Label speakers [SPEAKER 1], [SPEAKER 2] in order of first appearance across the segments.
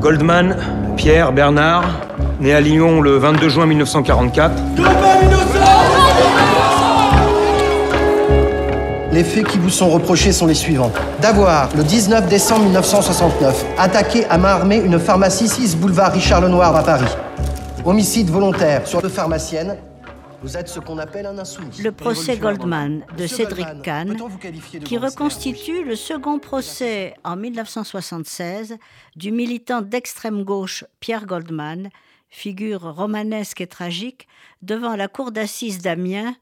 [SPEAKER 1] Goldman, Pierre Bernard, né à Lyon le 22 juin 1944.
[SPEAKER 2] Les faits qui vous sont reprochés sont les suivants. D'avoir, le 19 décembre 1969, attaqué à main armée une pharmacie 6 boulevard Richard Lenoir à Paris. Homicide volontaire sur deux pharmaciennes. Vous êtes ce qu'on appelle un insoumis.
[SPEAKER 3] Le procès Goldman de
[SPEAKER 2] Monsieur
[SPEAKER 3] Cédric
[SPEAKER 2] Goldman,
[SPEAKER 3] Kahn, qui reconstitue le second procès en 1976 du militant d'extrême gauche Pierre Goldman, figure romanesque et tragique, devant la cour d'assises d'Amiens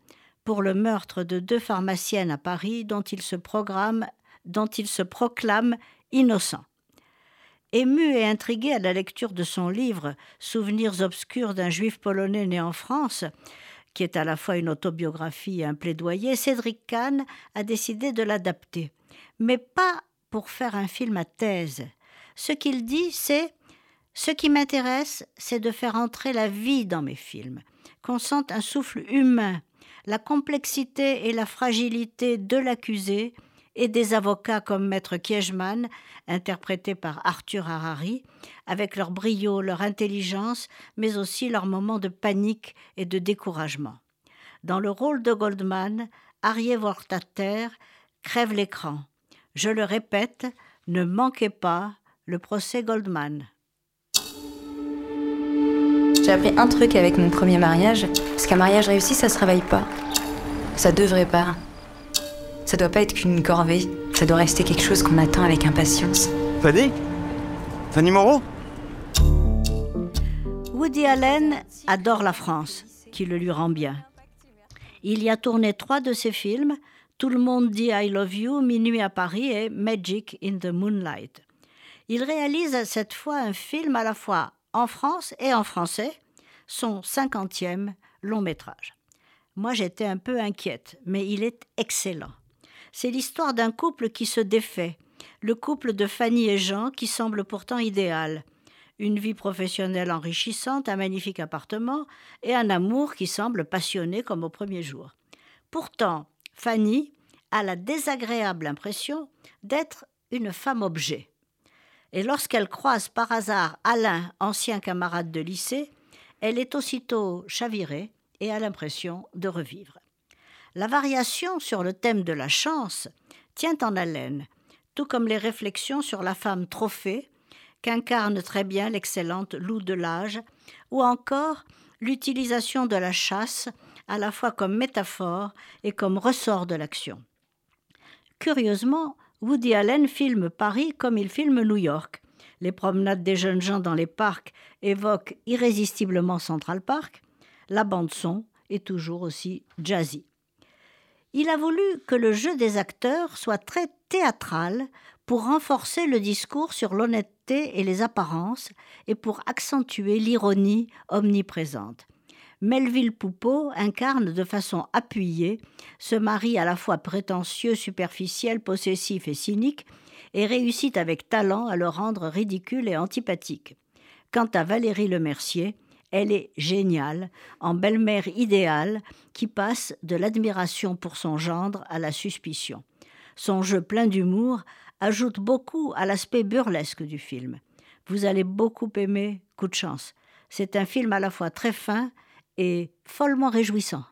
[SPEAKER 3] pour le meurtre de deux pharmaciennes à Paris dont il se programme, dont il se proclame innocent. Ému et intrigué à la lecture de son livre Souvenirs obscurs d'un juif polonais né en France, qui est à la fois une autobiographie et un plaidoyer, Cédric Kahn a décidé de l'adapter. Mais pas pour faire un film à thèse. Ce qu'il dit, c'est Ce qui m'intéresse, c'est de faire entrer la vie dans mes films, qu'on sente un souffle humain, la complexité et la fragilité de l'accusé et des avocats comme Maître Kiechman, interprété par Arthur Harari, avec leur brio, leur intelligence, mais aussi leurs moments de panique et de découragement. Dans le rôle de Goldman, Arié Vortater crève l'écran. Je le répète, ne manquez pas le procès Goldman.
[SPEAKER 4] J'ai appris un truc avec mon premier mariage, parce qu'un mariage réussi, ça se réveille pas. Ça devrait pas. Ça doit pas être qu'une corvée. Ça doit rester quelque chose qu'on attend avec impatience.
[SPEAKER 5] Fanny? Fanny Moreau?
[SPEAKER 3] Woody Allen adore la France, qui le lui rend bien. Il y a tourné trois de ses films, Tout le monde dit I love you, Minuit à Paris et Magic in the Moonlight. Il réalise cette fois un film à la fois en France et en français, son cinquantième long métrage. Moi j'étais un peu inquiète, mais il est excellent. C'est l'histoire d'un couple qui se défait, le couple de Fanny et Jean qui semble pourtant idéal. Une vie professionnelle enrichissante, un magnifique appartement et un amour qui semble passionné comme au premier jour. Pourtant, Fanny a la désagréable impression d'être une femme objet. Et lorsqu'elle croise par hasard Alain, ancien camarade de lycée, elle est aussitôt chavirée et a l'impression de revivre. La variation sur le thème de la chance tient en haleine, tout comme les réflexions sur la femme trophée qu'incarne très bien l'excellente Lou Delage, ou encore l'utilisation de la chasse à la fois comme métaphore et comme ressort de l'action. Curieusement, Woody Allen filme Paris comme il filme New York. Les promenades des jeunes gens dans les parcs évoquent irrésistiblement Central Park. La bande-son est toujours aussi jazzy. Il a voulu que le jeu des acteurs soit très théâtral pour renforcer le discours sur l'honnêteté et les apparences et pour accentuer l'ironie omniprésente. Melville Poupeau incarne de façon appuyée ce mari à la fois prétentieux, superficiel, possessif et cynique, et réussit avec talent à le rendre ridicule et antipathique. Quant à Valérie Lemercier, elle est géniale, en belle-mère idéale, qui passe de l'admiration pour son gendre à la suspicion. Son jeu plein d'humour ajoute beaucoup à l'aspect burlesque du film. Vous allez beaucoup aimer Coup de chance. C'est un film à la fois très fin et follement réjouissant.